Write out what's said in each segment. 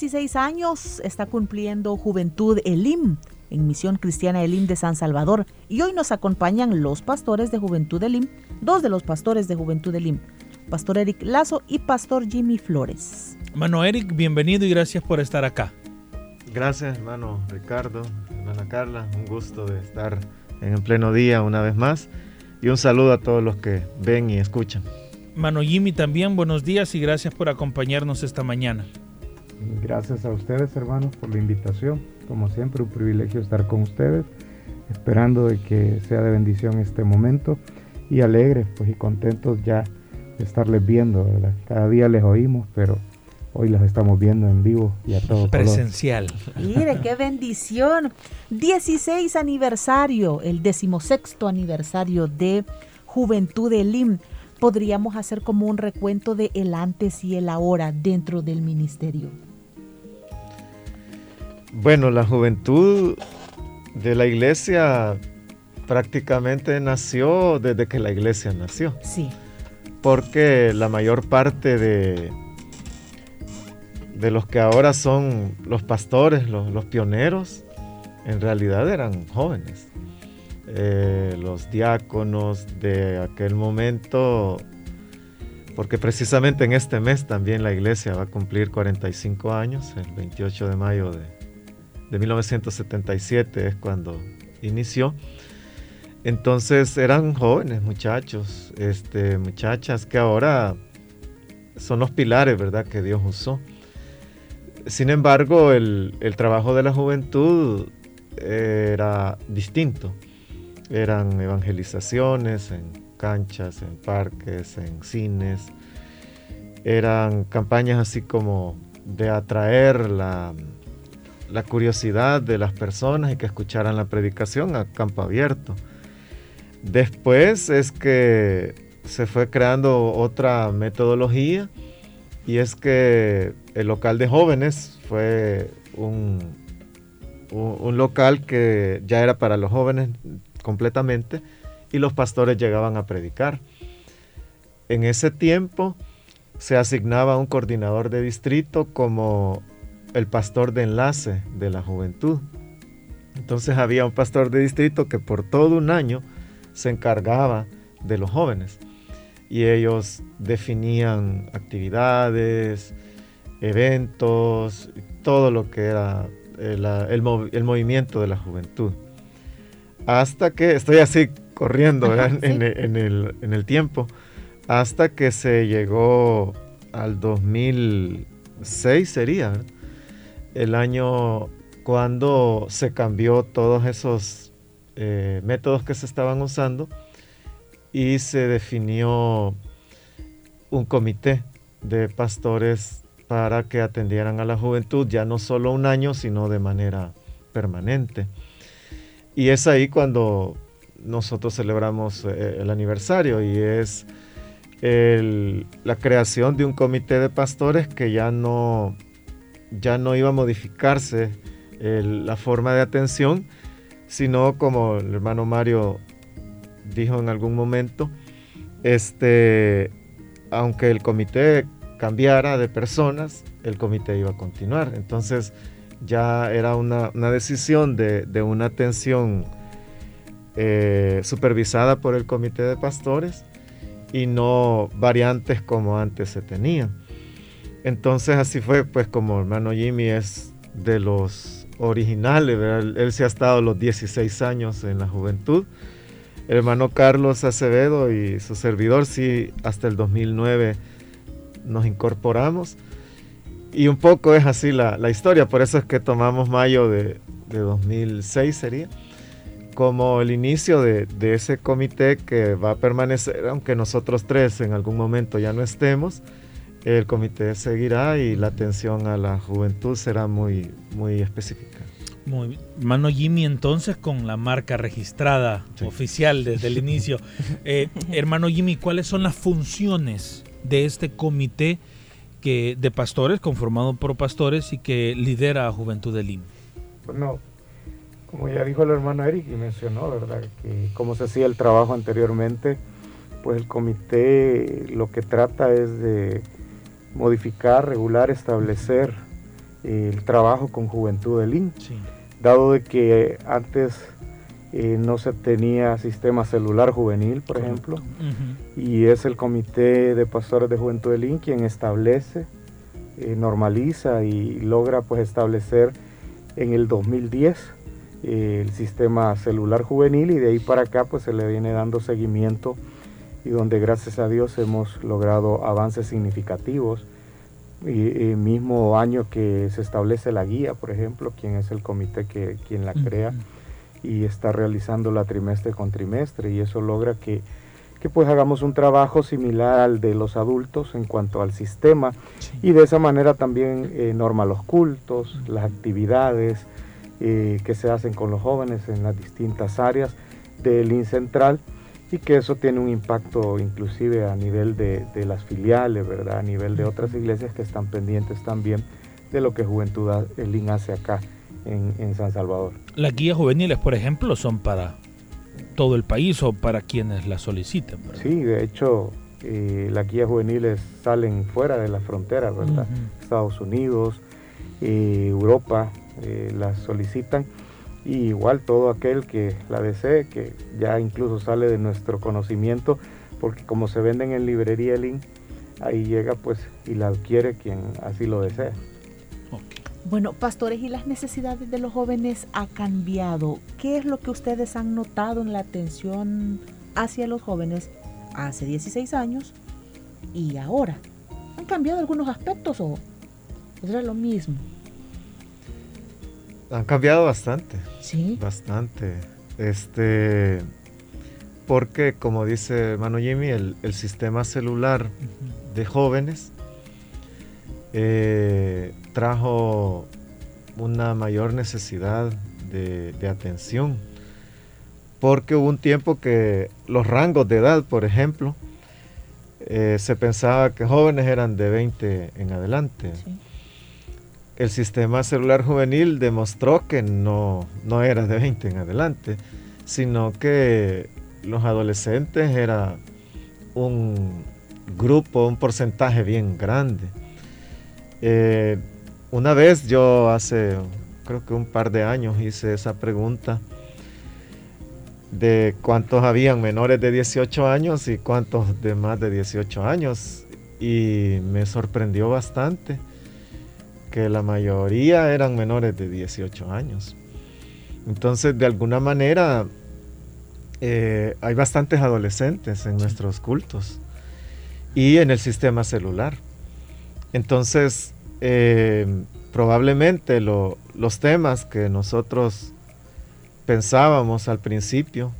16 años está cumpliendo Juventud Elim en Misión Cristiana Elim de San Salvador y hoy nos acompañan los pastores de Juventud Elim, dos de los pastores de Juventud Elim, Pastor Eric Lazo y Pastor Jimmy Flores. Hermano Eric, bienvenido y gracias por estar acá. Gracias, hermano Ricardo, hermana Carla, un gusto de estar en el pleno día una vez más y un saludo a todos los que ven y escuchan. Hermano Jimmy también, buenos días y gracias por acompañarnos esta mañana. Gracias a ustedes, hermanos, por la invitación. Como siempre, un privilegio estar con ustedes, esperando de que sea de bendición este momento y alegres pues, y contentos ya de estarles viendo, ¿verdad? Cada día les oímos, pero hoy las estamos viendo en vivo y a todo Presencial. Mire, qué bendición. 16 aniversario, el decimosexto aniversario de Juventud del IM. Podríamos hacer como un recuento de el antes y el ahora dentro del ministerio. Bueno, la juventud de la iglesia prácticamente nació desde que la iglesia nació. Sí. Porque la mayor parte de, de los que ahora son los pastores, los, pioneros, en realidad eran jóvenes. Eh, los diáconos de aquel momento, porque precisamente en este mes también la iglesia va a cumplir 45 años, el 28 de mayo de, de 1977 es cuando inició. Entonces eran jóvenes muchachos, este, muchachas que ahora son los pilares, ¿verdad?, que Dios usó. Sin embargo, el, el trabajo de la juventud era distinto. Eran evangelizaciones en canchas, en parques, en cines. Eran campañas así como de atraer la, la curiosidad de las personas y que escucharan la predicación a campo abierto. Después es que se fue creando otra metodología y es que el local de jóvenes fue un, un, local que ya era para los jóvenes completamente y los pastores llegaban a predicar. En ese tiempo se asignaba un coordinador de distrito como el pastor de enlace de la juventud. Entonces había un pastor de distrito que por todo un año se encargaba de los jóvenes y ellos definían actividades, eventos, todo lo que era el, el, movimiento de la juventud. Hasta que, estoy así corriendo en, el, en el tiempo, hasta que se llegó al 2006 sería, ¿verdad? El año cuando se cambió todos esos eh, métodos que se estaban usando y se definió un comité de pastores para que atendieran a la juventud ya no solo un año, sino de manera permanente. Y es ahí cuando nosotros celebramos eh, el aniversario y es la creación de un comité de pastores que ya no ya no iba a modificarse la forma de atención, sino como el hermano Mario dijo en algún momento, este, aunque el comité cambiara de personas, el comité iba a continuar. Entonces ya era una, decisión de, una atención eh, supervisada por el comité de pastores y no variantes como antes se tenían. Entonces así fue, pues como hermano Jimmy es de los originales, él se ha estado los 16 años en la juventud. Hermano Carlos Acevedo y su servidor sí hasta el 2009 nos incorporamos. Y un poco es así la, historia, por eso es que tomamos mayo de, 2006 sería, como el inicio de, de, ese comité que va a permanecer, aunque nosotros tres en algún momento ya no estemos, el comité seguirá y la atención a la juventud será muy, muy específica. Muy bien. Mano Jimmy, entonces, con la marca registrada Sí. oficial desde el inicio. Eh, hermano Jimmy, ¿cuáles son las funciones de este comité que, de pastores, conformado por pastores y que lidera a Juventud del IM? Bueno, como ya dijo el hermano Eric y mencionó, ¿verdad? Que como se hacía el trabajo anteriormente, pues el comité lo que trata es de modificar, regular, establecer el trabajo con Juventud del IN, Sí. dado de que antes eh, no se tenía sistema celular juvenil, por ejemplo, y es el Comité de Pastores de Juventud del IN quien establece, eh, normaliza y logra pues establecer en el 2010 eh, el sistema celular juvenil y de ahí para acá pues se le viene dando seguimiento y donde gracias a Dios hemos logrado avances significativos. Y, y mismo año que se establece la guía, por ejemplo, quien es el comité que quien la crea y está realizándola trimestre con trimestre y eso logra que, que pues hagamos un trabajo similar al de los adultos en cuanto al sistema y de esa manera también eh, norma los cultos, las actividades eh, que se hacen con los jóvenes en las distintas áreas del IN Central y que eso tiene un impacto inclusive a nivel de, de las filiales, ¿verdad? A nivel de otras iglesias que están pendientes también de lo que Juventud ha- el IN hace acá en, en San Salvador. Las guías juveniles, por ejemplo, son para todo el país o para quienes las soliciten. ¿verdad? Sí, de hecho, eh, las guías juveniles salen fuera de las fronteras, ¿verdad? Estados Unidos, eh, Europa, eh, las solicitan. Y igual todo aquel que la desee, que ya incluso sale de nuestro conocimiento, porque como se venden en librería Link, ahí llega pues y la adquiere quien así lo desea. Bueno, pastores, ¿y las necesidades de los jóvenes ha cambiado? ¿Qué es lo que ustedes han notado en la atención hacia los jóvenes hace 16 años y ahora? ¿Han cambiado algunos aspectos o era lo mismo? Han cambiado bastante, Sí. bastante. Este, porque como dice Mano Jimmy, el, el sistema celular de jóvenes eh, trajo una mayor necesidad de, de atención. Porque hubo un tiempo que los rangos de edad, por ejemplo, eh, se pensaba que jóvenes eran de 20 en adelante. sí. El sistema celular juvenil demostró que no, no era de 20 en adelante, sino que los adolescentes era un grupo, un porcentaje bien grande. Eh, una vez yo hace, creo que un par de años hice esa pregunta de cuántos habían menores de 18 años y cuántos de más de 18 años y me sorprendió bastante que la mayoría eran menores de 18 años. Entonces, de alguna manera, eh, hay bastantes adolescentes en nuestros cultos y en el sistema celular. Entonces, eh, probablemente lo- los temas que nosotros pensábamos al principio,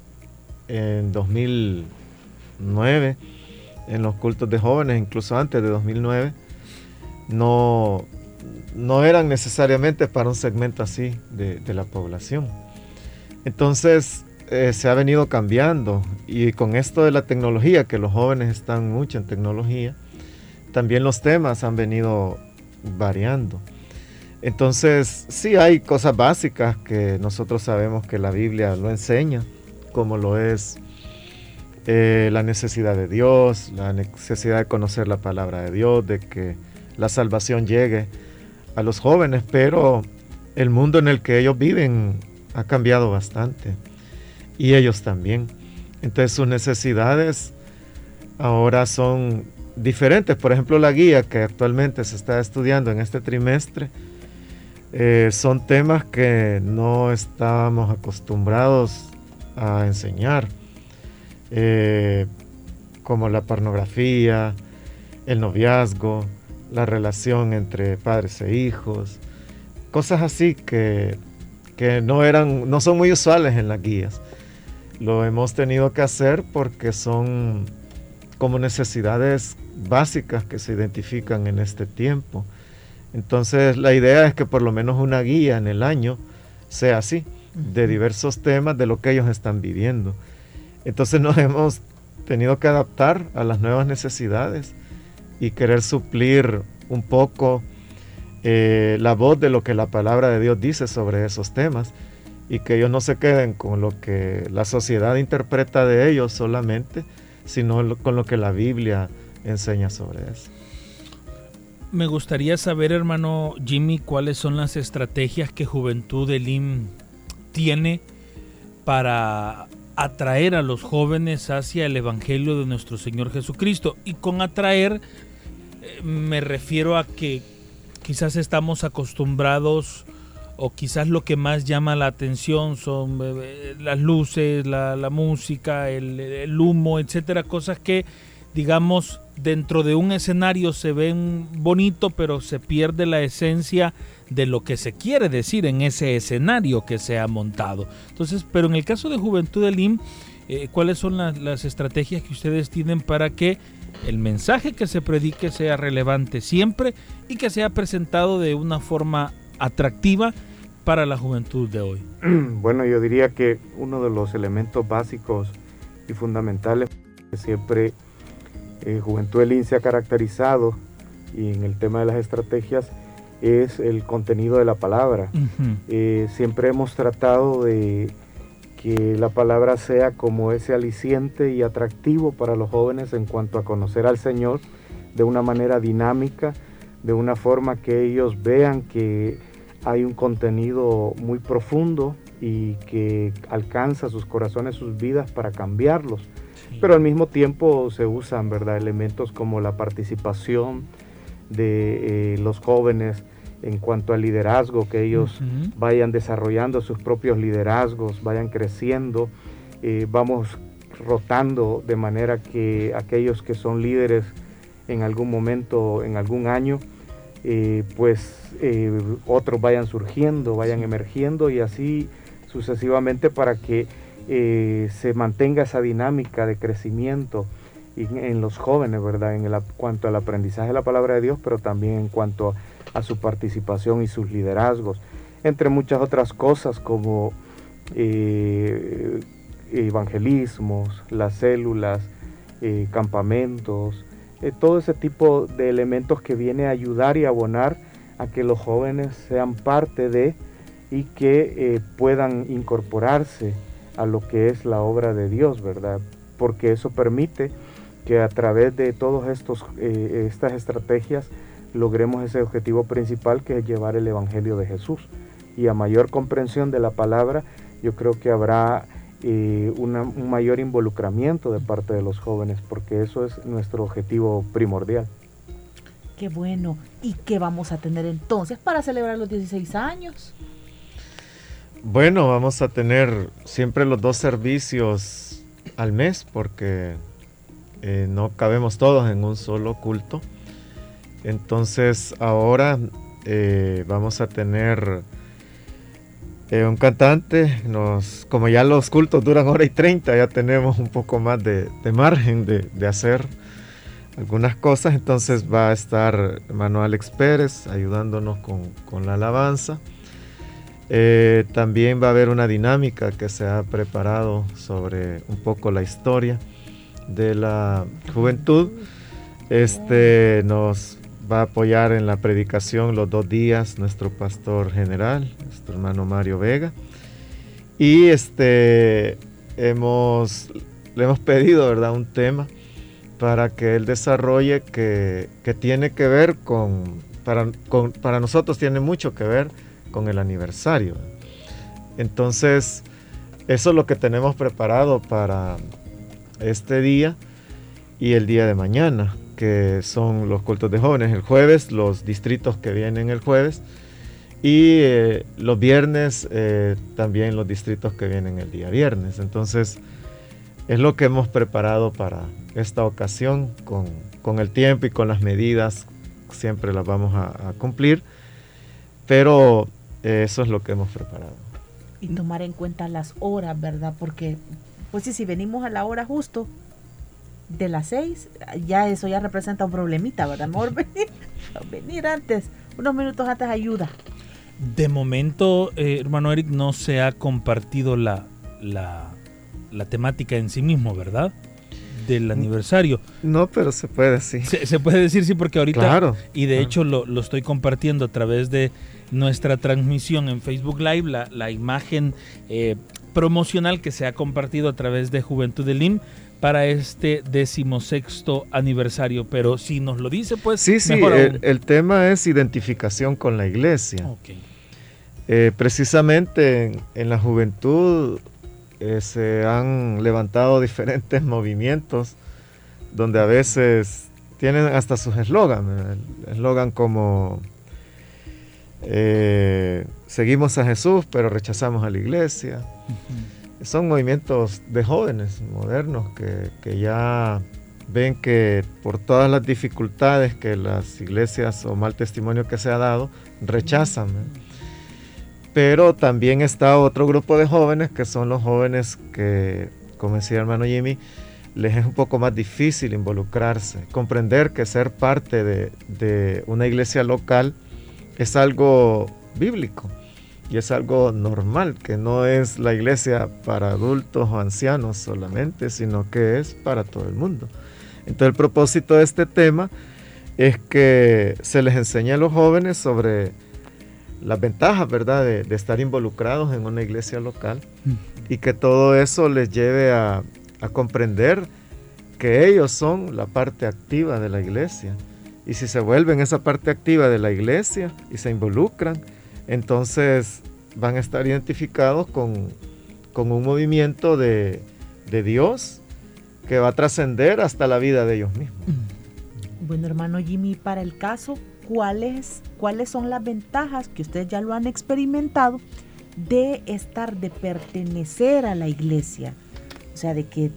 en 2009, en los cultos de jóvenes, incluso antes de 2009, no, no eran necesariamente para un segmento así de, la población. Entonces eh, se ha venido cambiando y con esto de la tecnología, que los jóvenes están mucho en tecnología, también los temas han venido variando. Entonces sí hay cosas básicas que nosotros sabemos que la Biblia lo enseña, como lo es eh, la necesidad de Dios, la necesidad de conocer la palabra de Dios, de que la salvación llegue a los jóvenes, pero el mundo en el que ellos viven ha cambiado bastante y ellos también. Entonces sus necesidades ahora son diferentes. Por ejemplo, la guía que actualmente se está estudiando en este trimestre eh, son temas que no estábamos acostumbrados a enseñar, eh, como la pornografía, el noviazgo, la relación entre padres e hijos, cosas así que, que no eran, no son muy usuales en las guías. Lo hemos tenido que hacer porque son como necesidades básicas que se identifican en este tiempo. Entonces la idea es que por lo menos una guía en el año sea así, de diversos temas de lo que ellos están viviendo. Entonces nos hemos tenido que adaptar a las nuevas necesidades y querer suplir un poco eh, la voz de lo que la palabra de Dios dice sobre esos temas y que ellos no se queden con lo que la sociedad interpreta de ellos solamente, sino con lo que la Biblia enseña sobre eso. Me gustaría saber, hermano Jimmy, cuáles son las estrategias que Juventud Elim tiene para atraer a los jóvenes hacia el Evangelio de nuestro Señor Jesucristo. Y con atraer me refiero a que quizás estamos acostumbrados o quizás lo que más llama la atención son eh, eh, las luces, la, música, el, humo, etcétera, cosas que digamos dentro de un escenario se ven bonito, pero se pierde la esencia de lo que se quiere decir en ese escenario que se ha montado. Entonces, pero en el caso de Juventud del IM, eh, ¿cuáles son las estrategias que ustedes tienen para que el mensaje que se predique sea relevante siempre y que sea presentado de una forma atractiva para la juventud de hoy? Bueno, yo diría que uno de los elementos básicos y fundamentales que siempre eh, Juventud del se ha caracterizado y en el tema de las estrategias es el contenido de la palabra. Eh, siempre hemos tratado de que la palabra sea como ese aliciente y atractivo para los jóvenes en cuanto a conocer al Señor de una manera dinámica, de una forma que ellos vean que hay un contenido muy profundo y que alcanza sus corazones, sus vidas para cambiarlos. Pero al mismo tiempo se usan ¿verdad? elementos como la participación de eh, los jóvenes, en cuanto al liderazgo, que ellos vayan desarrollando sus propios liderazgos, vayan creciendo, eh, vamos rotando de manera que aquellos que son líderes en algún momento, en algún año, eh, pues eh, otros vayan surgiendo, vayan emergiendo y así sucesivamente para que se mantenga esa dinámica de crecimiento en, los jóvenes, ¿verdad? En cuanto al aprendizaje de la palabra de Dios, pero también en cuanto a a su participación y sus liderazgos, entre muchas otras cosas como eh, evangelismos, las células, eh, campamentos, eh, todo ese tipo de elementos que viene a ayudar y abonar a que los jóvenes sean parte de y que puedan incorporarse a lo que es la obra de Dios, ¿verdad? Porque eso permite que a través de todas estas estrategias logremos ese objetivo principal que es llevar el Evangelio de Jesús. Y a mayor comprensión de la palabra, yo creo que habrá eh, un mayor involucramiento de parte de los jóvenes, porque eso es nuestro objetivo primordial. Qué bueno. ¿Y qué vamos a tener entonces para celebrar los 16 años? Bueno, vamos a tener siempre los dos servicios al mes, porque eh, no cabemos todos en un solo culto. Entonces ahora eh, vamos a tener eh, un cantante, nos, como ya los cultos duran hora y treinta, ya tenemos un poco más de, margen de, hacer algunas cosas, entonces va a estar Manuel Alex Pérez ayudándonos con, la alabanza. Eh, también va a haber una dinámica que se ha preparado sobre un poco la historia de la juventud. Este nos va a apoyar en la predicación los dos días nuestro pastor general, nuestro hermano Mario Vega. Y este hemos le hemos pedido, ¿verdad?, un tema para que él desarrolle que, tiene que ver con para, para nosotros tiene mucho que ver con el aniversario. Entonces, eso es lo que tenemos preparado para este día y el día de mañana que son los cultos de jóvenes el jueves, los distritos que vienen el jueves y eh, los viernes eh, también los distritos que vienen el día viernes. Entonces es lo que hemos preparado para esta ocasión con, el tiempo y con las medidas, siempre las vamos a, cumplir, pero eh, eso es lo que hemos preparado. Y tomar en cuenta las horas, ¿verdad? Porque pues si venimos a la hora justo, de las 6, ya eso ya representa un problemita, ¿verdad? Mejor venir, venir antes, unos minutos antes ayuda. De momento, eh, hermano Eric, no se ha compartido la, la, la temática en sí mismo, ¿verdad? Del aniversario. No, pero se puede decir. Se, se puede decir, sí, porque ahorita. Claro. Y de Ah. hecho lo, lo estoy compartiendo a través de nuestra transmisión en Facebook Live, la, la imagen eh, promocional que se ha compartido a través de Juventud del IM para este decimosexto aniversario. Pero si nos lo dice, pues. Sí, sí, mejor el, tema es identificación con la iglesia. Eh, precisamente en, en la juventud eh, se han levantado diferentes movimientos donde a veces tienen hasta sus. El eslogan como eh, seguimos a Jesús pero rechazamos a la iglesia. Son movimientos de jóvenes modernos que, que ya ven que por todas las dificultades que las iglesias o mal testimonio que se ha dado, rechazan. Pero también está otro grupo de jóvenes que son los jóvenes que, como decía hermano Jimmy, les es un poco más difícil involucrarse, comprender que ser parte de, de una iglesia local es algo bíblico y es algo normal, que no es la iglesia para adultos o ancianos solamente, sino que es para todo el mundo. Entonces el propósito de este tema es que se les enseñe a los jóvenes sobre las ventajas, ¿verdad?, de, de estar involucrados en una iglesia local y que todo eso les lleve a, a comprender que ellos son la parte activa de la iglesia. Y si se vuelven esa parte activa de la iglesia y se involucran, entonces van a estar identificados con, con un movimiento de, de Dios que va a trascender hasta la vida de ellos mismos. Bueno, hermano Jimmy, para el caso, ¿cuáles, ¿cuáles son las ventajas que ustedes ya lo han experimentado de estar, de pertenecer a la iglesia? O sea, de que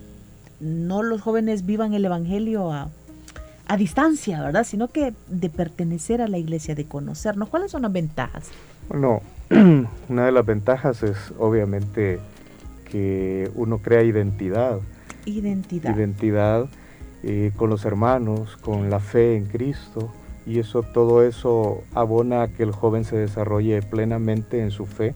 no los jóvenes vivan el Evangelio a, a distancia, ¿verdad? Sino que de pertenecer a la iglesia, de conocernos. ¿Cuáles son las ventajas? Bueno, una de las ventajas es obviamente que uno crea identidad. Identidad. Identidad eh, con los hermanos, con la fe en Cristo. Y eso, todo eso abona a que el joven se desarrolle plenamente en su fe,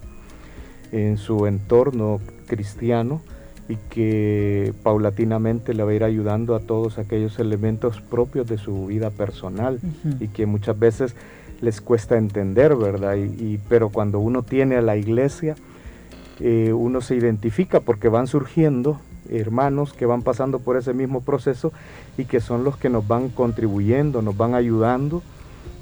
en su entorno cristiano y que paulatinamente le va a ir ayudando a todos aquellos elementos propios de su vida personal y que muchas veces les cuesta entender, ¿verdad? Y, pero cuando uno tiene a la iglesia, eh, uno se identifica porque van surgiendo hermanos que van pasando por ese mismo proceso y que son los que nos van contribuyendo, nos van ayudando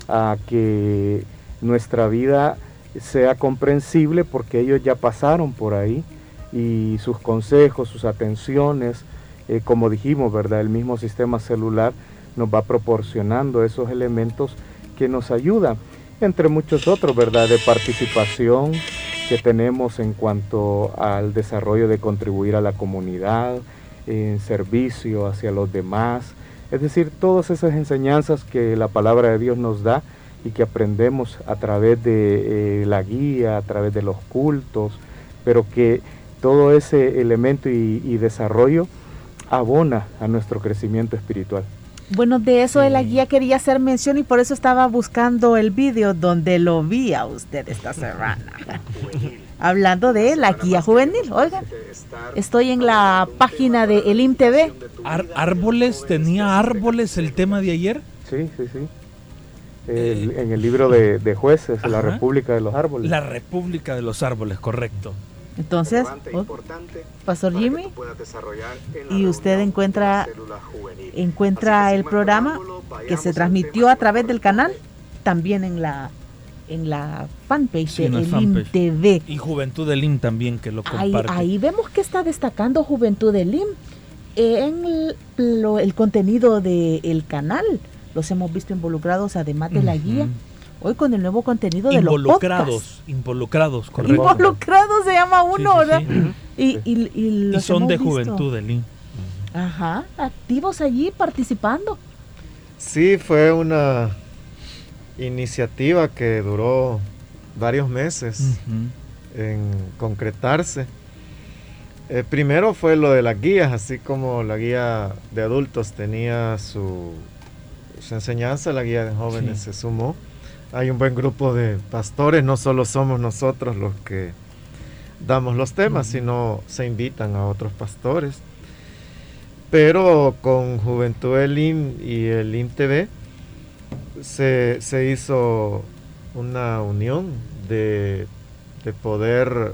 a que nuestra vida sea comprensible porque ellos ya pasaron por ahí y sus consejos, sus atenciones, eh, como dijimos, ¿verdad? El mismo sistema celular nos va proporcionando esos elementos que nos ayudan, entre muchos otros, ¿verdad? De participación que tenemos en cuanto al desarrollo de contribuir a la comunidad, en servicio hacia los demás, es decir, todas esas enseñanzas que la palabra de Dios nos da y que aprendemos a través de eh, la guía, a través de los cultos, pero que todo ese elemento y desarrollo abona a nuestro crecimiento espiritual. Bueno, de eso de la guía quería hacer mención y por eso estaba buscando el vídeo donde lo vi a usted esta semana. Hablando de la guía juvenil. Oigan, estoy en la página de Elim TV. Ar- árboles, tenía árboles el tema de ayer. Sí, sí, sí. El- en el libro de, de jueces, La. República de los Árboles. La República de los Árboles, correcto. Entonces, oh, Pastor Jimmy, y usted encuentra encuentra el programa que se transmitió a través del canal también en la en la fanpage Sí, de Elim. TV. Y Juventud del IM también, que lo comparte. ahí vemos que está destacando Juventud del IM en el, lo- el contenido del canal. Los hemos visto involucrados además de la guía. Hoy con el nuevo contenido de los podcasts. Involucrados, involucrados, correcto. Involucrados se llama uno, sí, ¿verdad? sí. Y, y- y Y los son de visto. Juventud del IM. Ajá, activos allí participando. Sí, fue una iniciativa que duró varios meses en concretarse. Eh, primero fue lo de las guías, así como la guía de adultos tenía su, enseñanza, la guía de jóvenes se sumó. Hay un buen grupo de pastores, no solo somos nosotros los que damos los temas, sino se invitan a otros pastores. Pero con Juventud Elim y el IMTV se, se hizo una unión de, de poder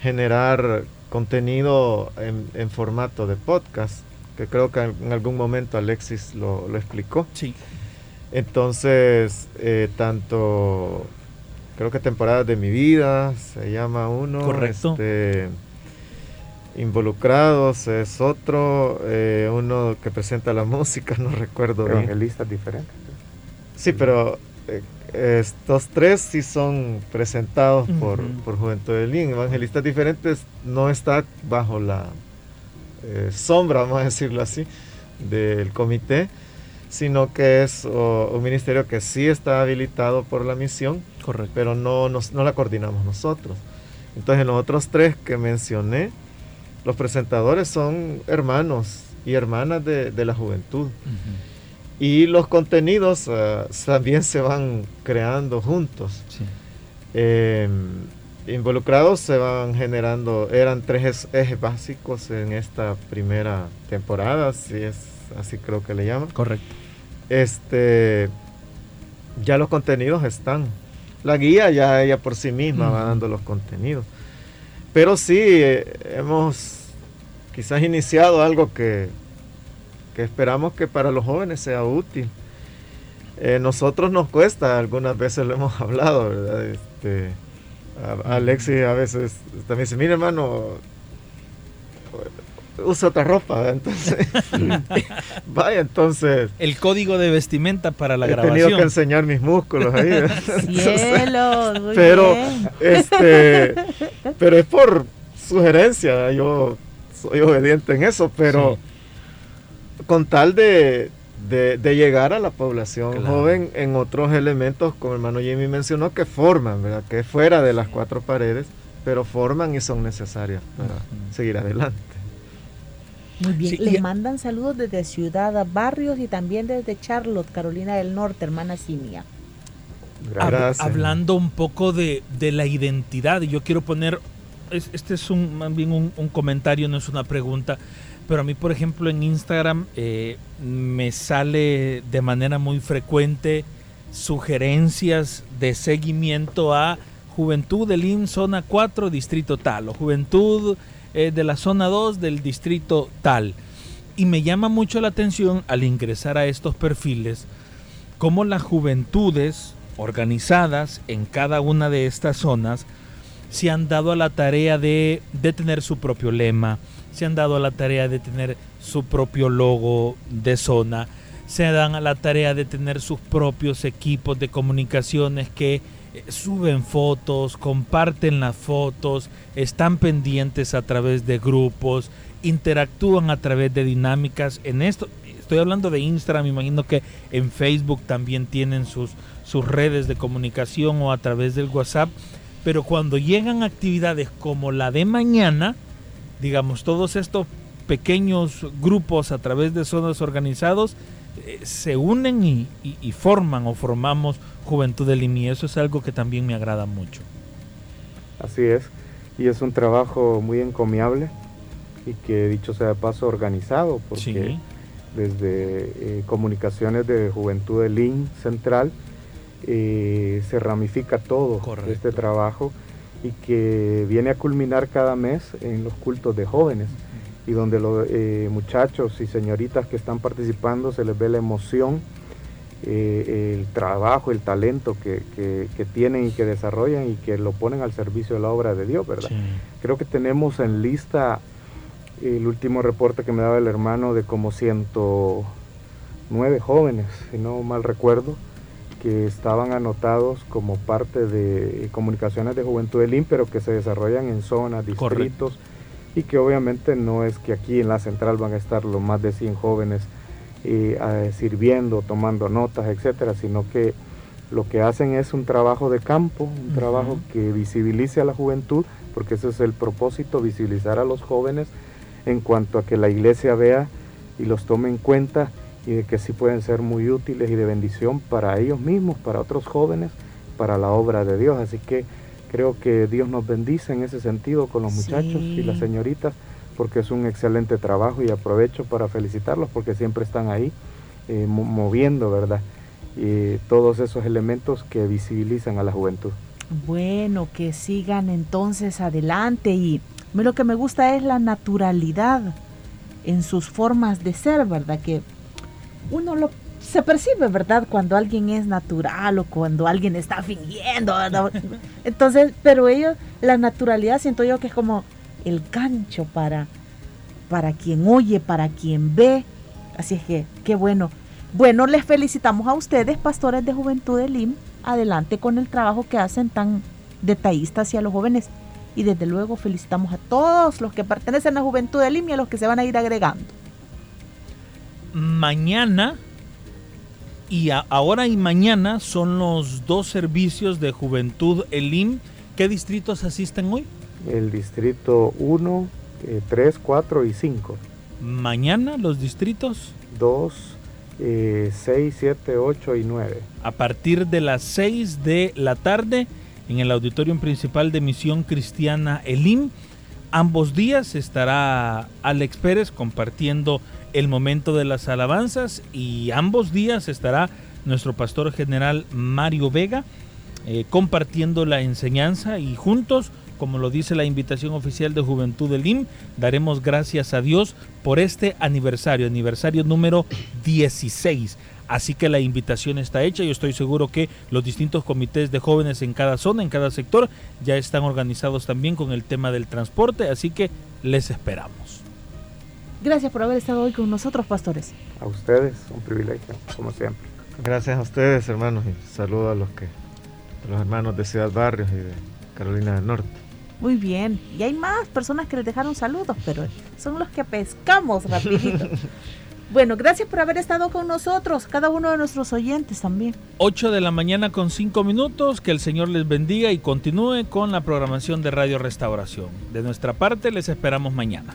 generar contenido en, formato de podcast, que creo que en algún momento Alexis lo, explicó. Sí. Entonces, eh, tanto, creo que temporadas de mi vida, se llama uno. Correcto. Este, Involucrados es otro, eh, uno que presenta la música, no recuerdo Evangelistas diferentes. Sí, pero eh, estos tres sí son presentados por, por, Juventud de Lin. Evangelistas Diferentes no está bajo la eh, sombra, vamos a decirlo así, del comité, sino que es un ministerio que sí está habilitado por la misión, Correcto. pero no, no la coordinamos nosotros. Entonces, en los otros tres que mencioné, los presentadores son hermanos y hermanas de, la juventud. Y los contenidos eh, también se van creando juntos. Em, involucrados se van generando, eran tres ejes básicos en esta primera temporada, si es así creo que le llaman. Correcto. Este, ya los contenidos están. La guía ya ella por sí misma va dando los contenidos. Pero sí, eh, hemos quizás iniciado algo que, que esperamos que para los jóvenes sea útil. Eh, nosotros nos cuesta, algunas veces lo hemos hablado, ¿verdad? Este, a, Alexis a veces también dice, mire hermano, usa otra ropa, entonces, vaya, entonces... El código de vestimenta para la he grabación. He tenido que enseñar mis músculos ahí. Cielos, pero, este, pero es por sugerencia, yo soy obediente en eso, pero con tal de, llegar a la población joven en otros elementos, como el hermano Jimmy mencionó, que forman, ¿verdad? que es fuera de las cuatro paredes, pero forman y son necesarias para seguir adelante. Muy bien, le mandan saludos desde Ciudad Barrios y también desde Charlotte, Carolina del Norte, hermana Cinia. Gracias. Hablando un poco de, de la identidad, y yo quiero poner este es un, más bien un, comentario, no es una pregunta. Pero a mí, por ejemplo, en Instagram eh, me sale de manera muy frecuente sugerencias de seguimiento a Juventud del IN Zona 4, Distrito tal, o Juventud eh, de la Zona 2 del Distrito tal. Y me llama mucho la atención al ingresar a estos perfiles cómo las juventudes organizadas en cada una de estas zonas se han dado a la tarea de, de tener su propio lema, se han dado a la tarea de tener su propio logo de zona, se dan a la tarea de tener sus propios equipos de comunicaciones que suben fotos, comparten las fotos, están pendientes a través de grupos, interactúan a través de dinámicas. En esto, estoy hablando de Instagram, me imagino que en Facebook también tienen sus, sus redes de comunicación o a través del WhatsApp pero cuando llegan actividades como la de mañana, digamos, todos estos pequeños grupos a través de zonas organizados eh, se unen y, forman o formamos Juventud del IMI. Eso es algo que también me agrada mucho. Así es, y es un trabajo muy encomiable y que dicho sea de paso organizado, porque desde eh, comunicaciones de Juventud del IN Central, eh, se ramifica todo este trabajo y que viene a culminar cada mes en los cultos de jóvenes y donde los eh, muchachos y señoritas que están participando se les ve la emoción, eh, el trabajo, el talento que, tienen y que desarrollan y que lo ponen al servicio de la obra de Dios, ¿verdad? Creo que tenemos en lista el último reporte que me daba el hermano de como 109 jóvenes, si no mal recuerdo, que estaban anotados como parte de comunicaciones de Juventud del IN, pero que se desarrollan en zonas, distritos, y que obviamente no es que aquí en la central van a estar los más de 100 jóvenes eh, sirviendo, tomando notas, etcétera, sino que lo que hacen es un trabajo de campo, un trabajo que visibilice a la juventud, porque ese es el propósito, visibilizar a los jóvenes en cuanto a que la iglesia vea y los tome en cuenta y de que sí pueden ser muy útiles y de bendición para ellos mismos, para otros jóvenes, para la obra de Dios. Así que creo que Dios nos bendice en ese sentido con los muchachos y las señoritas, porque es un excelente trabajo y aprovecho para felicitarlos porque siempre están ahí eh, moviendo, ¿verdad? Y todos esos elementos que visibilizan a la juventud. Bueno, que sigan entonces adelante y lo que me gusta es la naturalidad en sus formas de ser, ¿verdad? Que uno lo se percibe, ¿verdad? Cuando alguien es natural o cuando alguien está fingiendo. Entonces, pero ellos, la naturalidad siento yo que es como el gancho para, para quien oye, para quien ve. Así es que, qué bueno. Bueno, les felicitamos a ustedes, pastores de Juventud del LIM. Adelante con el trabajo que hacen tan detallista hacia los jóvenes. Y desde luego felicitamos a todos los que pertenecen a Juventud del LIM y a los que se van a ir agregando. Mañana y ahora y mañana son los dos servicios de Juventud Elim. ¿Qué distritos asisten hoy? El distrito 1, 3, 4 y 5. Mañana los distritos 2, 6, 7, 8 y 9. A partir de las 6 de la tarde en el auditorio principal de Misión Cristiana Elim. Ambos días estará Alex Pérez compartiendo el momento de las alabanzas y ambos días estará nuestro pastor general Mario Vega eh, compartiendo la enseñanza y juntos, como lo dice la invitación oficial de Juventud del IM, daremos gracias a Dios por este aniversario, aniversario número 16. Así que la invitación está hecha. Yo estoy seguro que los distintos comités de jóvenes en cada zona, en cada sector, ya están organizados también con el tema del transporte. Así que les esperamos. Gracias por haber estado hoy con nosotros, pastores. A ustedes, un privilegio, como siempre. Gracias a ustedes, hermanos, y saludo a los que los hermanos de Ciudad Barrios y de Carolina del Norte. Muy bien, y hay más personas que les dejaron saludos, pero son los que pescamos rapidito. bueno, gracias por haber estado con nosotros, cada uno de nuestros oyentes también. 8 de la mañana con 5 minutos, que el Señor les bendiga y continúe con la programación de Radio Restauración. De nuestra parte, les esperamos mañana.